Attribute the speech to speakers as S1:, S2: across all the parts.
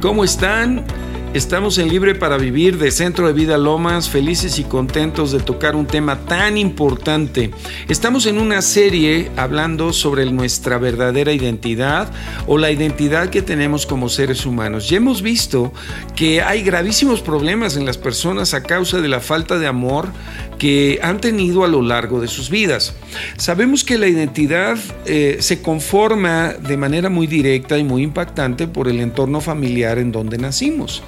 S1: ¿Cómo están? Estamos en Libre para Vivir de Centro de Vida Lomas, felices y contentos de tocar un tema tan importante. Estamos en una serie hablando sobre nuestra verdadera identidad o la identidad que tenemos como seres humanos. Ya hemos visto que hay gravísimos problemas en las personas a causa de la falta de amor que han tenido a lo largo de sus vidas. Sabemos que la identidad eh, se conforma de manera muy directa y muy impactante por el entorno familiar en donde nacimos.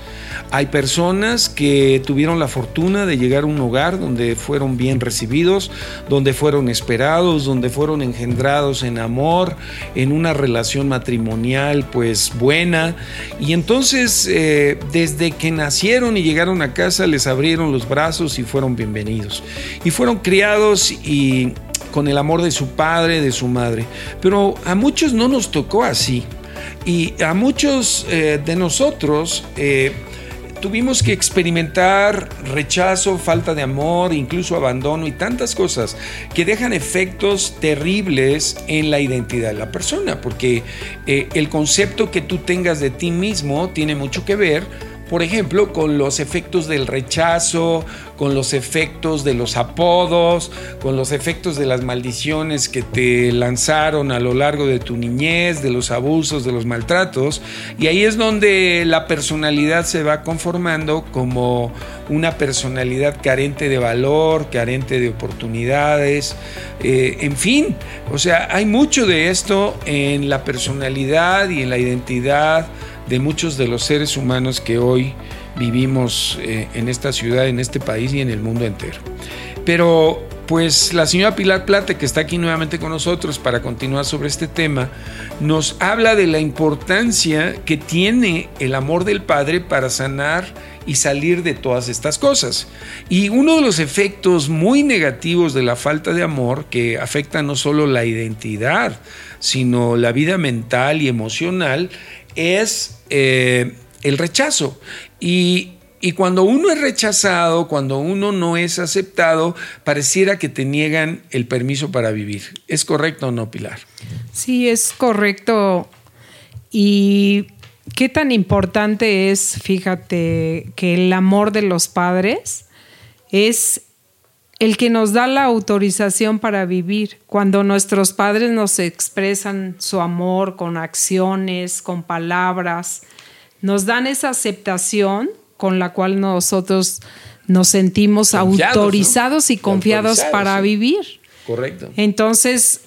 S1: Hay personas que tuvieron la fortuna de llegar a un hogar donde fueron bien recibidos, donde fueron esperados, donde fueron engendrados en amor, en una relación matrimonial pues buena. Y entonces eh, desde que nacieron y llegaron a casa les abrieron los brazos y fueron bienvenidos. Y fueron criados y con el amor de su padre, de su madre. Pero a muchos no nos tocó así. Y a muchos eh, de nosotros eh, tuvimos que experimentar rechazo, falta de amor, incluso abandono y tantas cosas que dejan efectos terribles en la identidad de la persona, porque eh, el concepto que tú tengas de ti mismo tiene mucho que ver por ejemplo, con los efectos del rechazo, con los efectos de los apodos, con los efectos de las maldiciones que te lanzaron a lo largo de tu niñez, de los abusos, de los maltratos. Y ahí es donde la personalidad se va conformando como una personalidad carente de valor, carente de oportunidades, eh, en fin, o sea, hay mucho de esto en la personalidad y en la identidad de muchos de los seres humanos que hoy vivimos eh, en esta ciudad, en este país y en el mundo entero. Pero pues la señora Pilar Plate, que está aquí nuevamente con nosotros para continuar sobre este tema, nos habla de la importancia que tiene el amor del Padre para sanar y salir de todas estas cosas. Y uno de los efectos muy negativos de la falta de amor, que afecta no solo la identidad, sino la vida mental y emocional, es eh, el rechazo. Y, cuando uno es rechazado, cuando uno no es aceptado, pareciera que te niegan el permiso para vivir. ¿Es correcto o no, Pilar?
S2: Sí, es correcto. Y qué tan importante es, fíjate, que el amor de los padres es el que nos da la autorización para vivir. Cuando nuestros padres nos expresan su amor con acciones, con palabras, nos dan esa aceptación con la cual nosotros nos sentimos autorizados y confiados para vivir.
S1: Correcto.
S2: Entonces,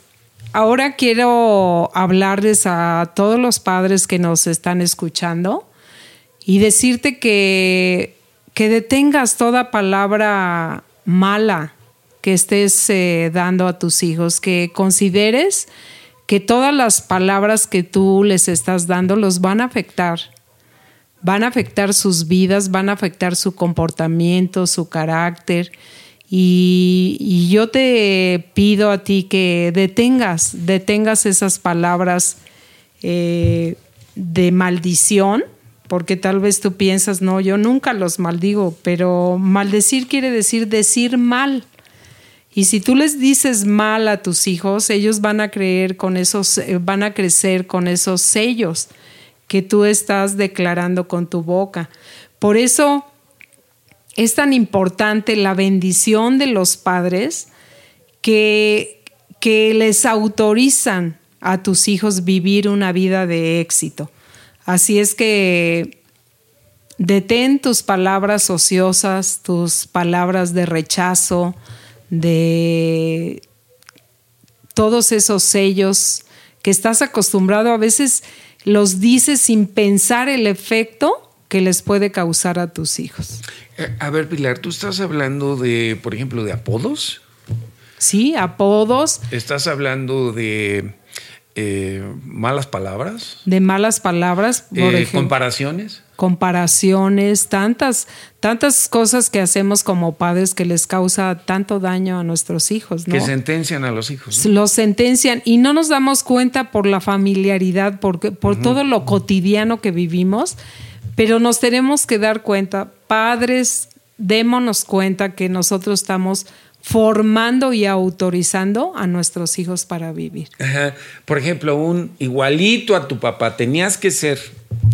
S2: ahora quiero hablarles a todos los padres que nos están escuchando y decirte que, que detengas toda palabra mala que estés eh, dando a tus hijos, que consideres que todas las palabras que tú les estás dando los van a afectar. Van a afectar sus vidas, van a afectar su comportamiento, su carácter. Y, yo te pido a ti que detengas, detengas esas palabras eh, de maldición porque tal vez tú piensas, no, yo nunca los maldigo, pero maldecir quiere decir decir mal. Y si tú les dices mal a tus hijos, ellos van a creer con esos, eh, van a crecer con esos sellos que tú estás declarando con tu boca. Por eso es tan importante la bendición de los padres que, que les autorizan a tus hijos vivir una vida de éxito. Así es que detén tus palabras ociosas, tus palabras de rechazo, de todos esos sellos que estás acostumbrado a veces los dices sin pensar el efecto que les puede causar a tus hijos.
S1: Eh, a ver, Pilar, tú estás hablando de, por ejemplo, de apodos.
S2: Sí, apodos.
S1: Estás hablando de eh, malas palabras.
S2: De malas palabras,
S1: por eh, ejemplo. Comparaciones.
S2: Comparaciones, tantas, tantas cosas que hacemos como padres que les causa tanto daño a nuestros hijos.
S1: Que sentencian a los hijos.
S2: Los sentencian y no nos damos cuenta por la familiaridad, por, por todo lo cotidiano que vivimos, pero nos tenemos que dar cuenta, padres, démonos cuenta que nosotros estamos formando y autorizando a nuestros hijos para vivir.
S1: Por ejemplo, un igualito a tu papá, tenías que ser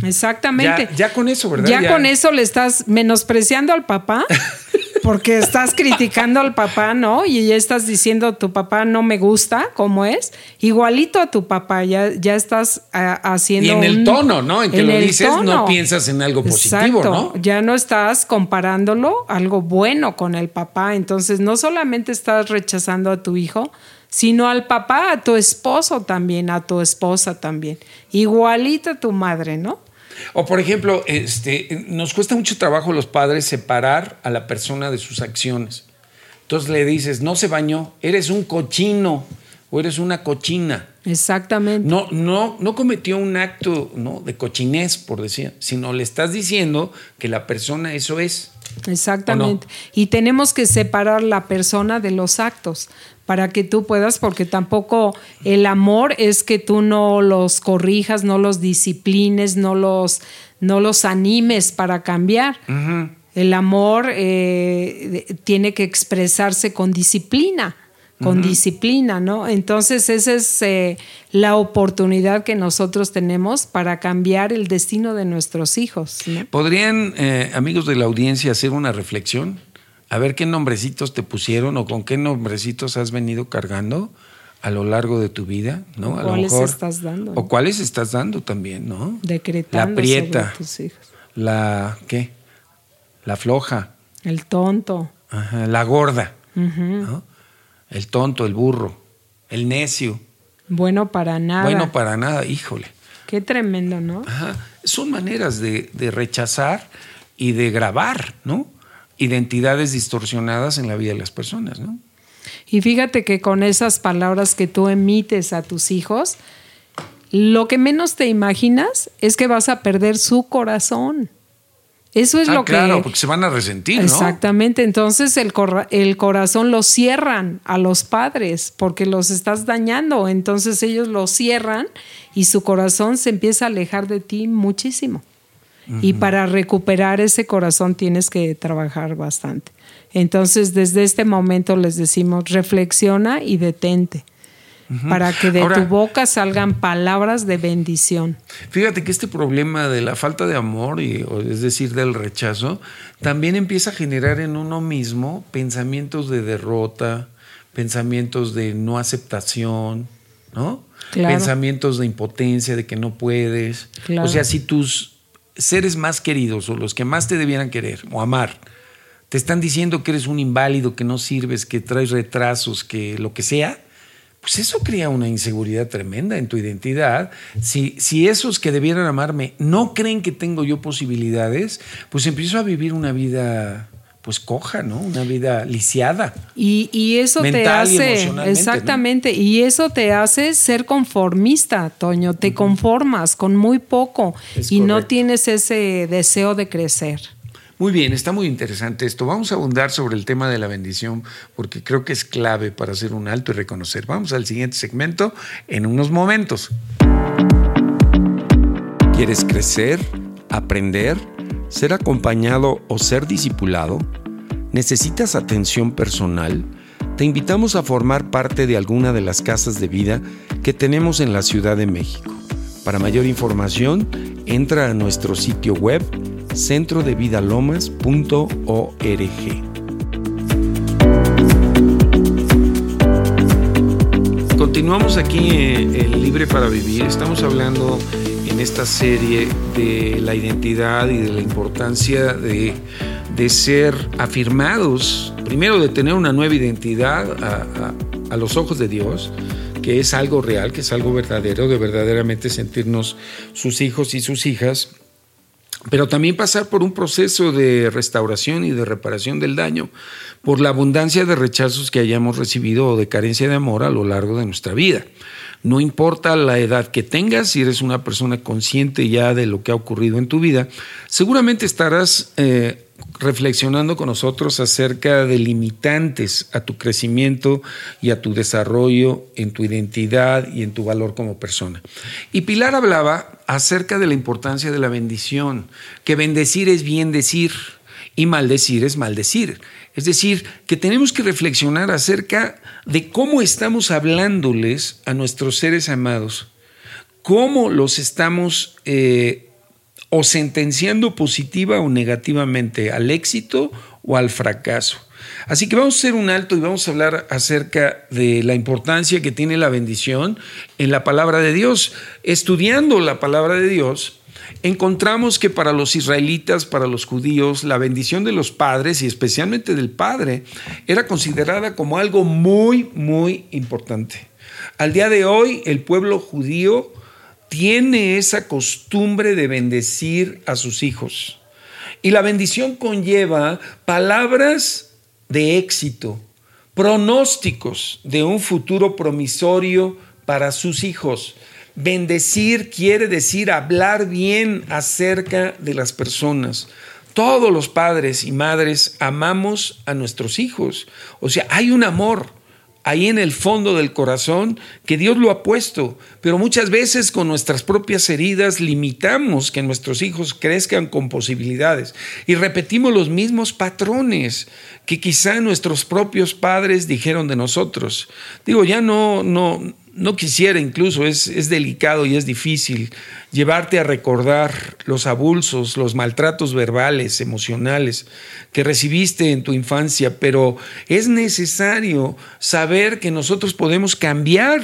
S2: Exactamente.
S1: Ya, con eso, ¿verdad?
S2: Ya, con eso le estás menospreciando al papá. Porque estás criticando al papá, ¿no? Y ya estás diciendo, tu papá no me gusta, ¿cómo es? Igualito a tu papá, ya, ya estás ah, haciendo...
S1: Y en el tono, ¿no? En que lo dices, no piensas en algo positivo, ¿no?
S2: Ya no estás comparándolo algo bueno con el papá. Entonces, no solamente estás rechazando a tu hijo, sino al papá, a tu esposo también, a tu esposa también. Igualita a tu madre, ¿no?
S1: O por ejemplo, este, nos cuesta mucho trabajo los padres separar a la persona de sus acciones. Entonces le dices, no se bañó, eres un cochino o eres una cochina.
S2: Exactamente.
S1: No, no, no cometió un acto ¿no? de cochinés, por decir, sino le estás diciendo que la persona eso es.
S2: Exactamente. Y tenemos que separar la persona de los actos para que tú puedas, porque tampoco el amor es que tú no los corrijas, no los disciplines, no los, no los animes para cambiar. El amor eh, tiene que expresarse con disciplina con disciplina, ¿no? Entonces esa es eh, la oportunidad que nosotros tenemos para cambiar el destino de nuestros hijos.
S1: ¿Podrían, eh, amigos de la audiencia, hacer una reflexión? A ver qué nombrecitos te pusieron o con qué nombrecitos has venido cargando a lo largo de tu vida, ¿no?
S2: A ¿Cuáles estás dando?
S1: O cuáles estás dando también, ¿no?
S2: Decretando
S1: la prieta, tus hijos. La, ¿qué? La floja.
S2: El tonto.
S1: Ajá, la gorda, ¿no? el tonto, el burro, el necio.
S2: Bueno para nada.
S1: Bueno para nada, híjole.
S2: Qué tremendo, ¿no?
S1: Ajá. Son maneras de, rechazar y de grabar, ¿no? Identidades distorsionadas en la vida de las personas, ¿no?
S2: Y fíjate que con esas palabras que tú emites a tus hijos, lo que menos te imaginas es que vas a perder su corazón. Eso es
S1: ah,
S2: lo
S1: que. Claro, porque se van a resentir, ¿no?
S2: Exactamente. Entonces el, el corazón lo cierran a los padres porque los estás dañando. Entonces ellos lo cierran y su corazón se empieza a alejar de ti muchísimo. Y para recuperar ese corazón tienes que trabajar bastante. Entonces, desde este momento les decimos, reflexiona y detente para que de tu boca salgan palabras de bendición.
S1: Fíjate que este problema de la falta de amor, y, es decir, del rechazo, también empieza a generar en uno mismo pensamientos de derrota, pensamientos de no aceptación, ¿no? Pensamientos de impotencia, de que no puedes. O sea, si tus seres más queridos o los que más te debieran querer o amar, te están diciendo que eres un inválido, que no sirves, que traes retrasos, que lo que sea, pues eso crea una inseguridad tremenda en tu identidad. Si, si esos que debieran amarme no creen que tengo yo posibilidades, pues empiezo a vivir una vida pues coja, ¿no? Una vida lisiada.
S2: Y, eso te hace, exactamente, y eso te hace ser conformista, Toño, te conformas con muy poco y no tienes ese deseo de crecer.
S1: Muy bien, está muy interesante esto. Vamos a abundar sobre el tema de la bendición porque creo que es clave para hacer un alto y reconocer. Vamos al siguiente segmento en unos momentos. ¿Quieres crecer, aprender, ser acompañado o ser discipulado? ¿Necesitas atención personal? Te invitamos a formar parte de alguna de las casas de vida que tenemos en la Ciudad de México. Para mayor información, entra a nuestro sitio web centrodevidalomas.org. Continuamos aquí en Libre para Vivir. Estamos hablando esta serie de la identidad y de la importancia de, ser afirmados, primero de tener una nueva identidad a, a los ojos de Dios, que es algo real, que es algo verdadero, de verdaderamente sentirnos sus hijos y sus hijas, pero también pasar por un proceso de restauración y de reparación del daño por la abundancia de rechazos que hayamos recibido o de carencia de amor a lo largo de nuestra vida. No importa la edad que tengas, si eres una persona consciente ya de lo que ha ocurrido en tu vida, seguramente estarás eh, reflexionando con nosotros acerca de limitantes a tu crecimiento y a tu desarrollo en tu identidad y en tu valor como persona. Y Pilar hablaba acerca de la importancia de la bendición, que bendecir es bien decir y maldecir es maldecir. Es decir, que tenemos que reflexionar acerca de cómo estamos hablándoles a nuestros seres amados, cómo los estamos eh, o sentenciando positiva o negativamente al éxito o al fracaso. Así que vamos a hacer un alto y vamos a hablar acerca de la importancia que tiene la bendición en la palabra de Dios. Estudiando la palabra de Dios, encontramos que para los israelitas, para los judíos, la bendición de los padres y especialmente del padre era considerada como algo muy, muy importante. Al día de hoy, el pueblo judío tiene esa costumbre de bendecir a sus hijos. Y la bendición conlleva palabras de éxito, pronósticos de un futuro promisorio para sus hijos. Bendecir quiere decir hablar bien acerca de las personas. Todos los padres y madres amamos a nuestros hijos. O sea, hay un amor ahí en el fondo del corazón que Dios lo ha puesto, pero muchas veces con nuestras propias heridas limitamos que nuestros hijos crezcan con posibilidades y repetimos los mismos patrones que quizá nuestros propios padres dijeron de nosotros. Digo, ya no no no quisiera incluso, es, es, delicado y es difícil llevarte a recordar los abulsos, los maltratos verbales, emocionales que recibiste en tu infancia, pero es necesario saber que nosotros podemos cambiar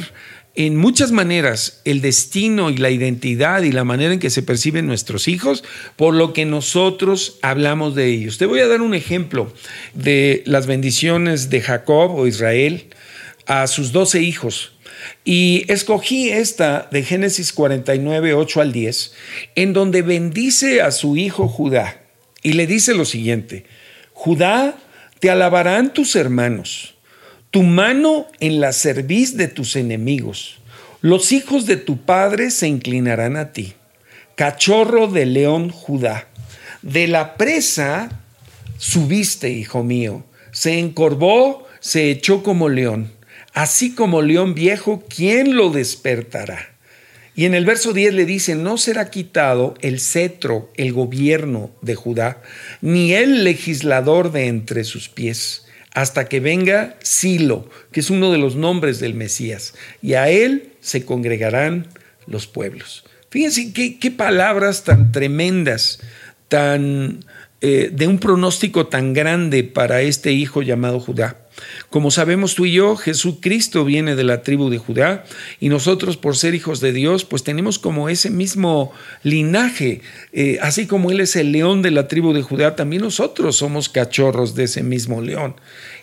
S1: en muchas maneras el destino y la identidad y la manera en que se perciben nuestros hijos por lo que nosotros hablamos de ellos. Te voy a dar un ejemplo de las bendiciones de Jacob o Israel a sus doce hijos. Y escogí esta de Génesis 49, 8 al 10, en donde bendice a su hijo Judá y le dice lo siguiente, Judá, te alabarán tus hermanos, tu mano en la cerviz de tus enemigos, los hijos de tu padre se inclinarán a ti, cachorro de león Judá, de la presa subiste, hijo mío, se encorvó, se echó como león así como león viejo, ¿quién lo despertará? Y en el verso 10 le dice, no será quitado el cetro, el gobierno de Judá, ni el legislador de entre sus pies, hasta que venga Silo, que es uno de los nombres del Mesías, y a él se congregarán los pueblos. Fíjense qué, palabras tan tremendas, tan eh, de un pronóstico tan grande para este hijo llamado Judá. Como sabemos tú y yo, Jesucristo viene de la tribu de Judá y nosotros por ser hijos de Dios, pues tenemos como ese mismo linaje, eh, así como Él es el león de la tribu de Judá, también nosotros somos cachorros de ese mismo león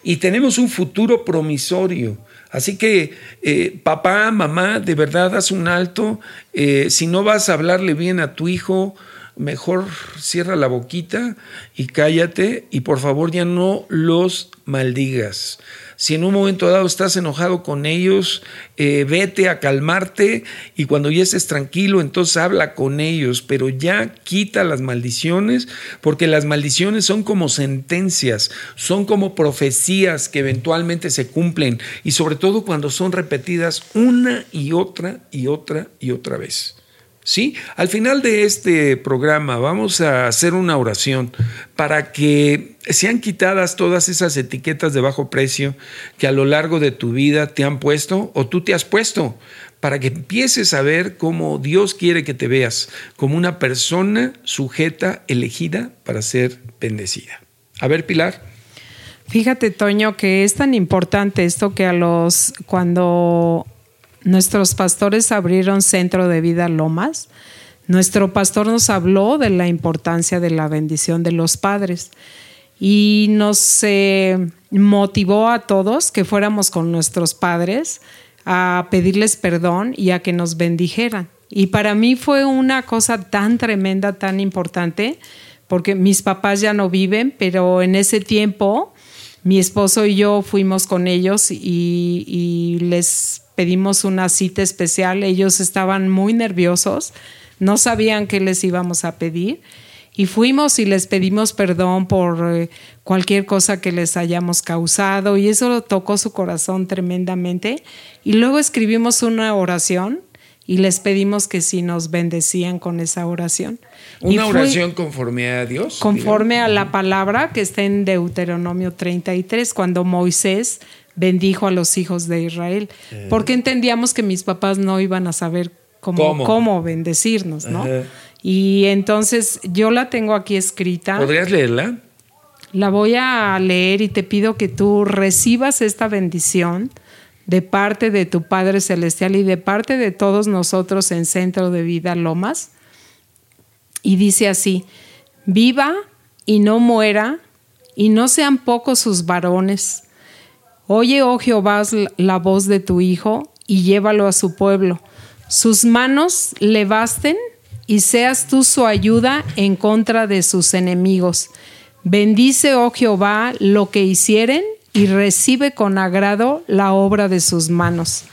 S1: y tenemos un futuro promisorio. Así que eh, papá, mamá, de verdad haz un alto, eh, si no vas a hablarle bien a tu hijo, mejor cierra la boquita y cállate y por favor ya no los maldigas. Si en un momento dado estás enojado con ellos, eh, vete a calmarte y cuando ya estés tranquilo, entonces habla con ellos, pero ya quita las maldiciones, porque las maldiciones son como sentencias, son como profecías que eventualmente se cumplen y sobre todo cuando son repetidas una y otra y otra y otra vez. ¿Sí? Al final de este programa vamos a hacer una oración para que sean quitadas todas esas etiquetas de bajo precio que a lo largo de tu vida te han puesto o tú te has puesto, para que empieces a ver cómo Dios quiere que te veas, como una persona sujeta, elegida para ser bendecida. A ver, Pilar.
S2: Fíjate, Toño, que es tan importante esto que a los, cuando Nuestros pastores abrieron Centro de Vida Lomas. Nuestro pastor nos habló de la importancia de la bendición de los padres y nos eh, motivó a todos que fuéramos con nuestros padres a pedirles perdón y a que nos bendijeran. Y para mí fue una cosa tan tremenda, tan importante, porque mis papás ya no viven, pero en ese tiempo mi esposo y yo fuimos con ellos y, y les pedimos una cita especial, ellos estaban muy nerviosos, no sabían qué les íbamos a pedir y fuimos y les pedimos perdón por eh, cualquier cosa que les hayamos causado y eso tocó su corazón tremendamente y luego escribimos una oración y les pedimos que si nos bendecían con esa oración.
S1: ¿Una oración conforme a Dios?
S2: Conforme a la palabra que está en Deuteronomio 33, cuando Moisés bendijo a los hijos de Israel, porque entendíamos que mis papás no iban a saber cómo, cómo? bendecirnos, ¿no? Y entonces yo la tengo aquí escrita.
S1: ¿Podrías leerla?
S2: La voy a leer y te pido que tú recibas esta bendición de parte de tu Padre Celestial y de parte de todos nosotros en Centro de Vida Lomas. Y dice así, viva y no muera, y no sean pocos sus varones. Oye, oh Jehová, la voz de tu Hijo, y llévalo a su pueblo. Sus manos le basten, y seas tú su ayuda en contra de sus enemigos. Bendice, oh Jehová, lo que hicieren, y recibe con agrado la obra de sus manos.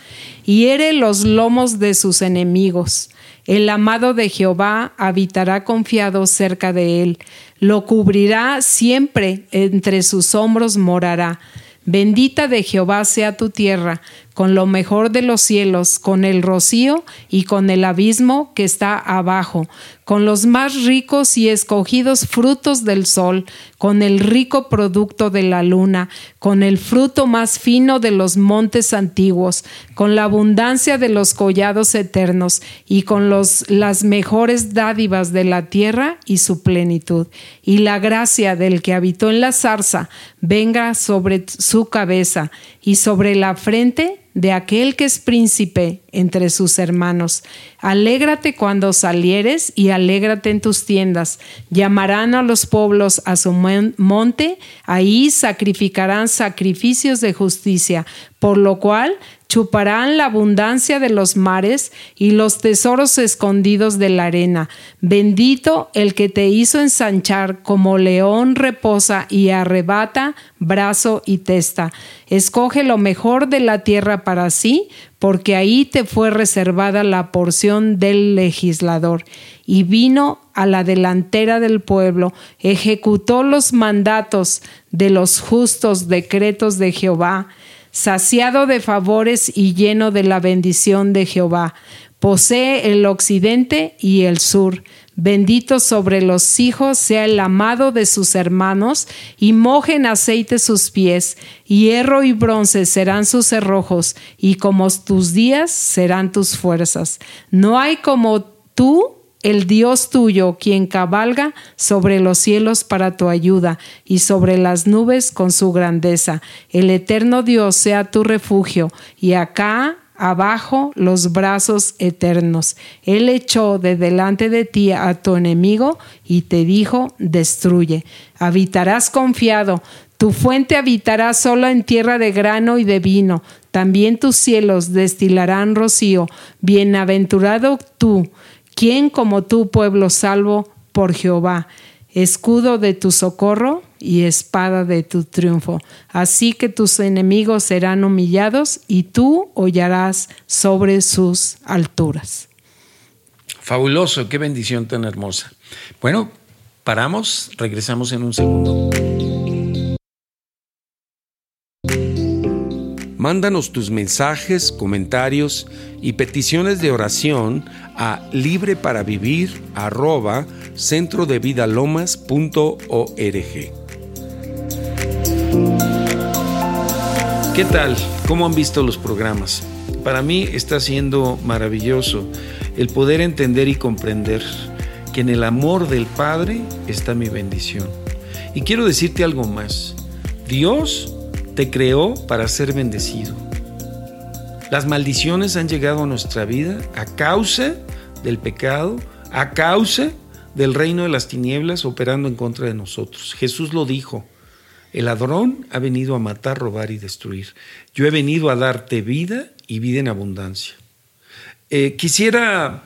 S2: Hiere los lomos de sus enemigos. El amado de Jehová habitará confiado cerca de él. Lo cubrirá siempre, entre sus hombros morará. Bendita de Jehová sea tu tierra, con lo mejor de los cielos, con el rocío y con el abismo que está abajo, con los más ricos y escogidos frutos del sol, con el rico producto de la luna, con el fruto más fino de los montes antiguos, con la abundancia de los collados eternos y con los, las mejores dádivas de la tierra y su plenitud. Y la gracia del que habitó en la zarza venga sobre su cabeza y sobre la frente de aquel que es príncipe entre sus hermanos. Alégrate cuando salieres y alégrate en tus tiendas. Llamarán a los pueblos a su monte, ahí sacrificarán sacrificios de justicia, por lo cual chuparán la abundancia de los mares y los tesoros escondidos de la arena. Bendito el que te hizo ensanchar como león reposa y arrebata brazo y testa. Escoge lo mejor de la tierra para sí, porque ahí te fue reservada la porción del legislador. Y vino a la delantera del pueblo, ejecutó los mandatos de los justos decretos de Jehová, saciado de favores y lleno de la bendición de Jehová. Posee el occidente y el sur. Bendito sobre los hijos sea el amado de sus hermanos, y mojen aceite sus pies, hierro y bronce serán sus cerrojos, y como tus días serán tus fuerzas. No hay como tú el Dios tuyo, quien cabalga sobre los cielos para tu ayuda y sobre las nubes con su grandeza. El eterno Dios sea tu refugio y acá abajo los brazos eternos. Él echó de delante de ti a tu enemigo y te dijo, destruye. Habitarás confiado. Tu fuente habitará solo en tierra de grano y de vino. También tus cielos destilarán rocío. Bienaventurado tú ¿Quién como tú, pueblo salvo por Jehová, escudo de tu socorro y espada de tu triunfo? Así que tus enemigos serán humillados y tú hollarás sobre sus alturas.
S1: Fabuloso, qué bendición tan hermosa. Bueno, paramos, regresamos en un segundo. Mándanos tus mensajes, comentarios y peticiones de oración a libre ¿Qué tal? ¿Cómo han visto los programas? Para mí está siendo maravilloso el poder entender y comprender que en el amor del Padre está mi bendición. Y quiero decirte algo más. Dios te creó para ser bendecido. Las maldiciones han llegado a nuestra vida a causa del pecado, a causa del reino de las tinieblas operando en contra de nosotros. Jesús lo dijo, el ladrón ha venido a matar, robar y destruir. Yo he venido a darte vida y vida en abundancia. Eh, quisiera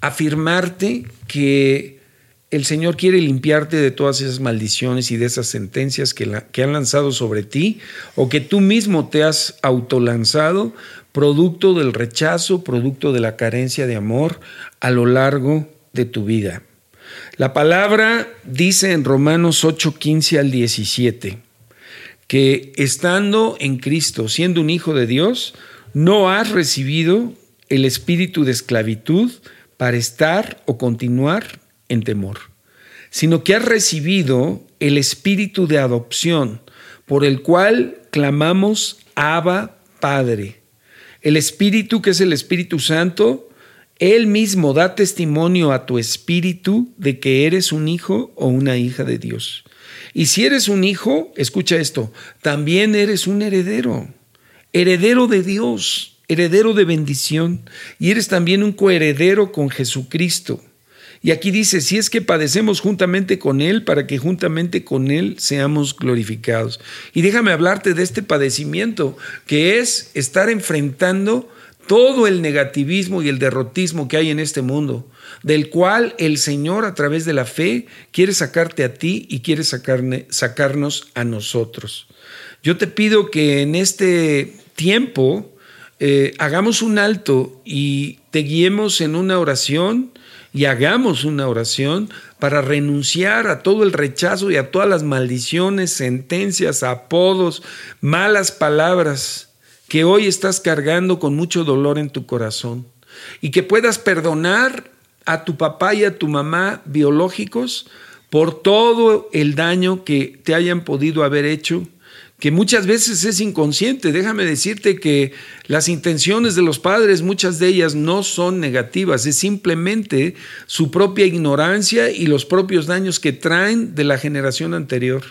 S1: afirmarte que el Señor quiere limpiarte de todas esas maldiciones y de esas sentencias que, que han lanzado sobre ti o que tú mismo te has autolanzado, producto del rechazo, producto de la carencia de amor a lo largo de tu vida. La palabra dice en Romanos 8, 15 al 17 que estando en Cristo, siendo un hijo de Dios, no has recibido el espíritu de esclavitud para estar o continuar en temor, sino que has recibido el espíritu de adopción, por el cual clamamos Abba Padre. El espíritu que es el Espíritu Santo Él mismo da testimonio a tu espíritu de que eres un hijo o una hija de Dios. Y si eres un hijo, escucha esto, también eres un heredero, heredero de Dios, heredero de bendición, y eres también un coheredero con Jesucristo. Y aquí dice, si es que padecemos juntamente con Él, para que juntamente con Él seamos glorificados. Y déjame hablarte de este padecimiento, que es estar enfrentando todo el negativismo y el derrotismo que hay en este mundo, del cual el Señor a través de la fe quiere sacarte a ti y quiere sacarnos a nosotros. Yo te pido que en este tiempo eh, hagamos un alto y te guiemos en una oración y hagamos una oración para renunciar a todo el rechazo y a todas las maldiciones, sentencias, apodos, malas palabras que hoy estás cargando con mucho dolor en tu corazón y que puedas perdonar a tu papá y a tu mamá biológicos por todo el daño que te hayan podido haber hecho, que muchas veces es inconsciente. Déjame decirte que las intenciones de los padres, muchas de ellas no son negativas, es simplemente su propia ignorancia y los propios daños que traen de la generación anterior.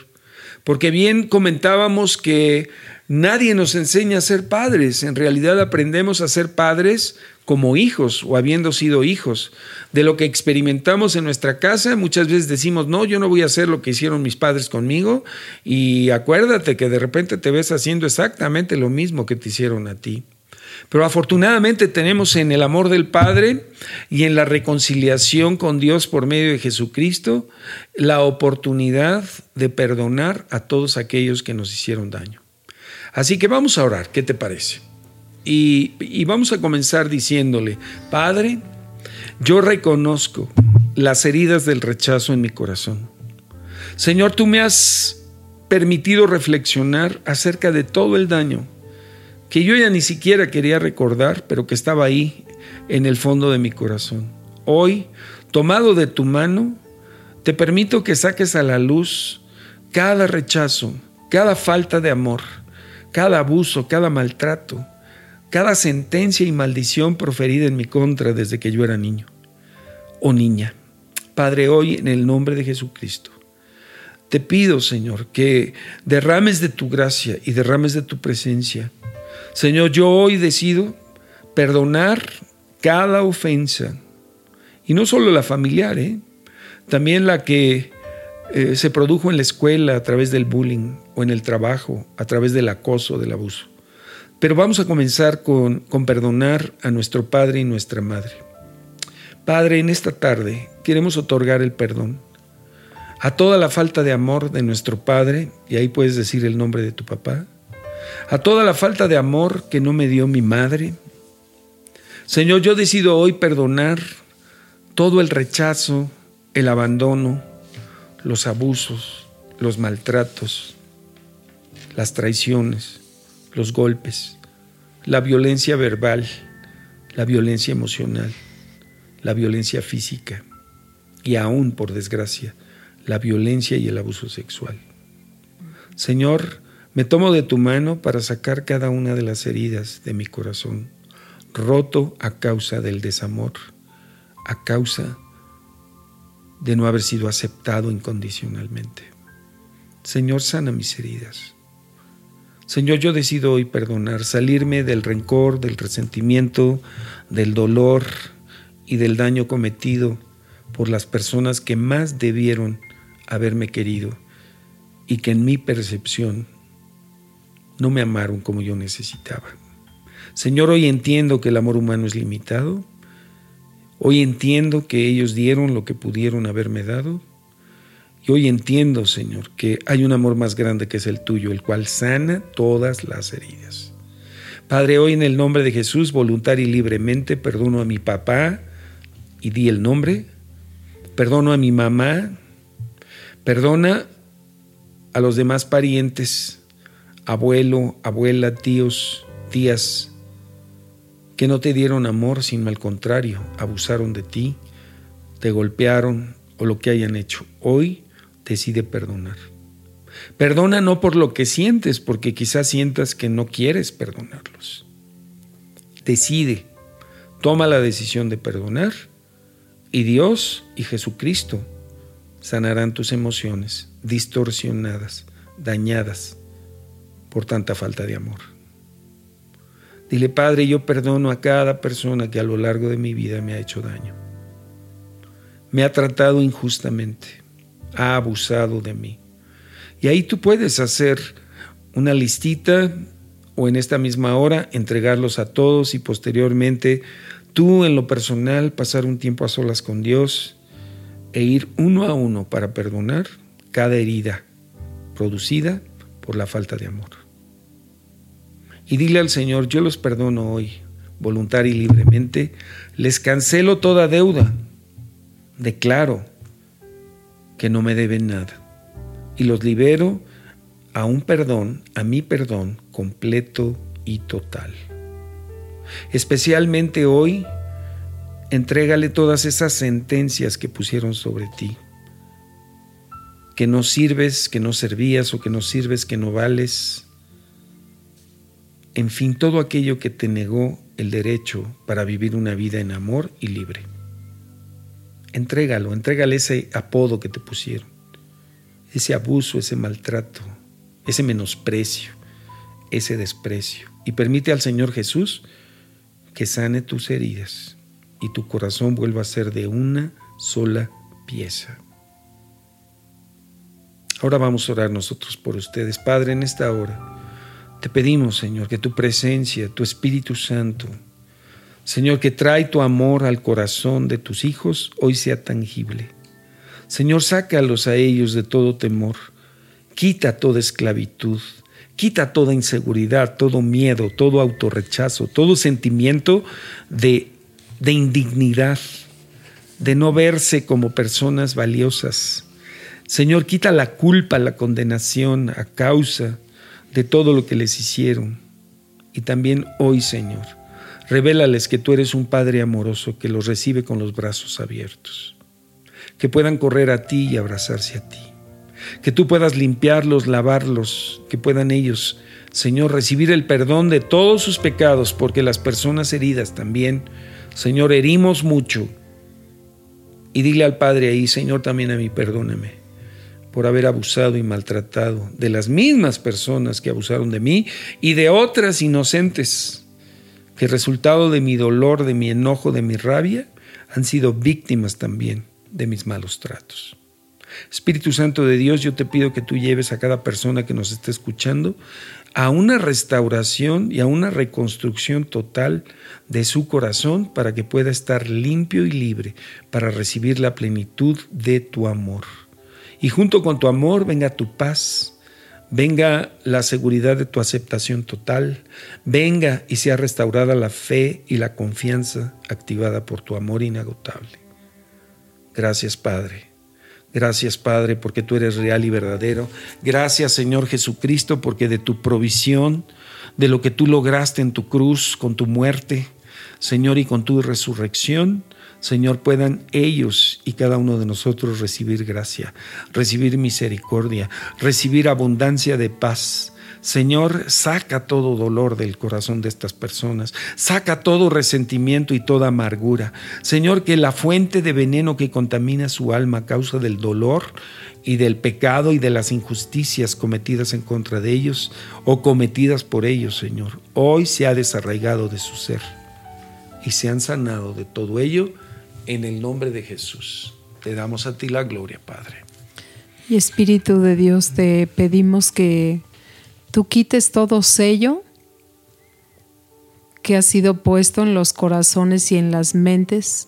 S1: Porque bien comentábamos que Nadie nos enseña a ser padres, en realidad aprendemos a ser padres como hijos o habiendo sido hijos. De lo que experimentamos en nuestra casa, muchas veces decimos, no, yo no voy a hacer lo que hicieron mis padres conmigo y acuérdate que de repente te ves haciendo exactamente lo mismo que te hicieron a ti. Pero afortunadamente tenemos en el amor del Padre y en la reconciliación con Dios por medio de Jesucristo la oportunidad de perdonar a todos aquellos que nos hicieron daño. Así que vamos a orar, ¿qué te parece? Y, vamos a comenzar diciéndole, Padre, yo reconozco las heridas del rechazo en mi corazón. Señor, tú me has permitido reflexionar acerca de todo el daño que yo ya ni siquiera quería recordar, pero que estaba ahí en el fondo de mi corazón. Hoy, tomado de tu mano, te permito que saques a la luz cada rechazo, cada falta de amor, cada abuso, cada maltrato, cada sentencia y maldición proferida en mi contra desde que yo era niño o niña. Padre, hoy en el nombre de Jesucristo, te pido, Señor, que derrames de tu gracia y derrames de tu presencia. Señor, yo hoy decido perdonar cada ofensa, y no solo la familiar, ¿eh? también la que eh, se produjo en la escuela a través del bullying o en el trabajo a través del acoso, del abuso. Pero vamos a comenzar con, con perdonar a nuestro Padre y nuestra Madre. Padre, en esta tarde queremos otorgar el perdón a toda la falta de amor de nuestro Padre, y ahí puedes decir el nombre de tu papá, a toda la falta de amor que no me dio mi madre. Señor, yo decido hoy perdonar todo el rechazo, el abandono, los abusos, los maltratos, las traiciones, los golpes, la violencia verbal, la violencia emocional, la violencia física y aún, por desgracia, la violencia y el abuso sexual. Señor, me tomo de tu mano para sacar cada una de las heridas de mi corazón, roto a causa del desamor, a causa de no haber sido aceptado incondicionalmente. Señor, sana mis heridas. Señor, yo decido hoy perdonar, salirme del rencor, del resentimiento, del dolor y del daño cometido por las personas que más debieron haberme querido y que en mi percepción no me amaron como yo necesitaba. Señor, hoy entiendo que el amor humano es limitado Hoy entiendo que ellos dieron lo que pudieron haberme dado. Y hoy entiendo, Señor, que hay un amor más grande que es el tuyo, el cual sana todas las heridas. Padre, hoy en el nombre de Jesús, voluntario y libremente, perdono a mi papá y di el nombre. Perdono a mi mamá. Perdona a los demás parientes, abuelo, abuela, tíos, tías, que no te dieron amor, sino al contrario, abusaron de ti, te golpearon o lo que hayan hecho. Hoy decide perdonar. Perdona no por lo que sientes, porque quizás sientas que no quieres perdonarlos. Decide Toma la decisión de perdonar y Dios y Jesucristo sanarán tus emociones distorsionadas, dañadas por tanta falta de amor. Dile, Padre, yo perdono a cada persona que a lo largo de mi vida me ha hecho daño. Me ha tratado injustamente, ha abusado de mí. Y ahí tú puedes hacer una listita o en esta misma hora entregarlos a todos y posteriormente tú en lo personal pasar un tiempo a solas con Dios e ir uno a uno para perdonar cada herida producida por la falta de amor. Y dile al Señor, yo los perdono hoy, voluntaria y libremente, les cancelo toda deuda, declaro que no me deben nada y los libero a un perdón, a mi perdón completo y total. Especialmente hoy, entrégale todas esas sentencias que pusieron sobre ti, que no sirves, que no servías o que no sirves, que no vales. En fin, todo aquello que te negó el derecho para vivir una vida en amor y libre. Entrégalo, entrégale ese apodo que te pusieron, ese abuso, ese maltrato, ese menosprecio, ese desprecio. Y permite al Señor Jesús que sane tus heridas y tu corazón vuelva a ser de una sola pieza. Ahora vamos a orar nosotros por ustedes. Padre, en esta hora te pedimos, Señor, que tu presencia, tu Espíritu Santo, Señor, que trae tu amor al corazón de tus hijos, hoy sea tangible. Señor, sácalos a ellos de todo temor. Quita toda esclavitud. Quita toda inseguridad, todo miedo, todo autorrechazo, todo sentimiento de, de indignidad, de no verse como personas valiosas. Señor, quita la culpa, la condenación a causa de todo lo que les hicieron. Y también hoy, Señor, revélales que tú eres un Padre amoroso que los recibe con los brazos abiertos, que puedan correr a ti y abrazarse a ti que tú puedas limpiarlos, lavarlos, que puedan ellos, Señor, recibir el perdón de todos sus pecados, porque las personas heridas también, Señor, herimos mucho. Y dile al Padre ahí, Señor, también a mí, perdóname por haber abusado y maltratado de las mismas personas que abusaron de mí y de otras inocentes, que resultado de mi dolor, de mi enojo, de mi rabia, han sido víctimas también de mis malos tratos. Espíritu Santo de Dios, yo te pido que tú lleves a cada persona que nos esté escuchando a una restauración y a una reconstrucción total de su corazón para que pueda estar limpio y libre para recibir la plenitud de tu amor. Y junto con tu amor venga tu paz, venga la seguridad de tu aceptación total, venga y sea restaurada la fe y la confianza activada por tu amor inagotable. Gracias Padre Gracias Padre porque tú eres real y verdadero. Gracias Señor Jesucristo porque de tu provisión, de lo que tú lograste en tu cruz con tu muerte, Señor, y con tu resurrección, Señor, puedan ellos y cada uno de nosotros recibir gracia, recibir misericordia, recibir abundancia de paz, Señor, saca todo dolor del corazón de estas personas, saca todo resentimiento y toda amargura. Señor, que la fuente de veneno que contamina su alma a causa del dolor y del pecado y de las injusticias cometidas en contra de ellos o cometidas por ellos, Señor, hoy se ha desarraigado de su ser y se han sanado de todo ello en el nombre de Jesús. Te damos a ti la gloria, Padre.
S2: Y Espíritu de Dios, te pedimos que tú quites todo sello que ha sido puesto en los corazones y en las mentes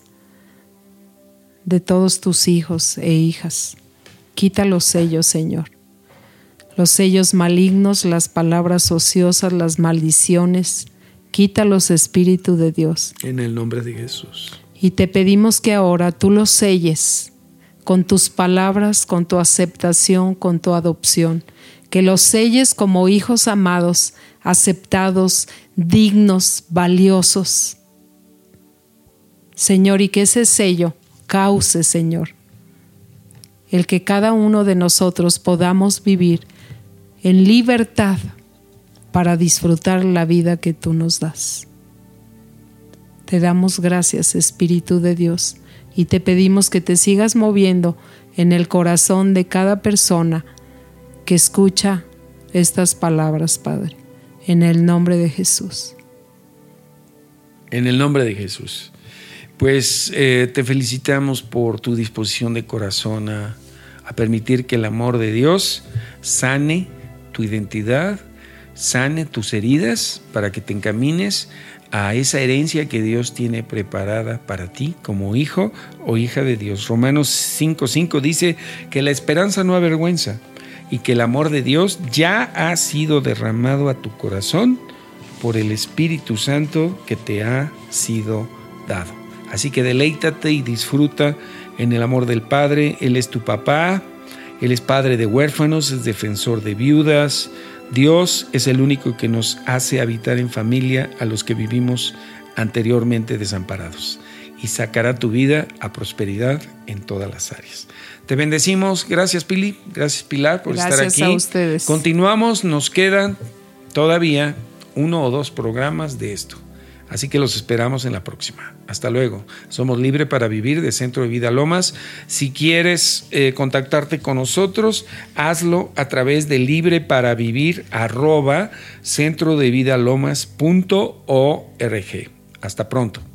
S2: de todos tus hijos e hijas. Quita los sellos, Señor. Los sellos malignos, las palabras ociosas, las maldiciones. Quita los Espíritu de Dios.
S1: En el nombre de Jesús.
S2: Y te pedimos que ahora tú los selles con tus palabras, con tu aceptación, con tu adopción que los selles como hijos amados, aceptados, dignos, valiosos. Señor, y que ese sello cause, Señor, el que cada uno de nosotros podamos vivir en libertad para disfrutar la vida que tú nos das. Te damos gracias, Espíritu de Dios, y te pedimos que te sigas moviendo en el corazón de cada persona que escucha estas palabras, Padre, en el nombre de Jesús.
S1: En el nombre de Jesús. Pues eh, te felicitamos por tu disposición de corazón a, a permitir que el amor de Dios sane tu identidad, sane tus heridas para que te encamines a esa herencia que Dios tiene preparada para ti como hijo o hija de Dios. Romanos 5:5 dice que la esperanza no avergüenza y que el amor de Dios ya ha sido derramado a tu corazón por el Espíritu Santo que te ha sido dado. Así que deleítate y disfruta en el amor del Padre. Él es tu papá, Él es padre de huérfanos, es defensor de viudas, Dios es el único que nos hace habitar en familia a los que vivimos anteriormente desamparados y sacará tu vida a prosperidad en todas las áreas. Te bendecimos. Gracias, Pili. Gracias, Pilar, por estar aquí.
S2: A ustedes.
S1: Continuamos. Nos quedan todavía uno o dos programas de esto. Así que los esperamos en la próxima. Hasta luego. Somos Libre para Vivir de Centro de Vida Lomas. Si quieres eh, contactarte con nosotros, hazlo a través de libre para vivir arroba centro de vida lomas punto org. Hasta pronto.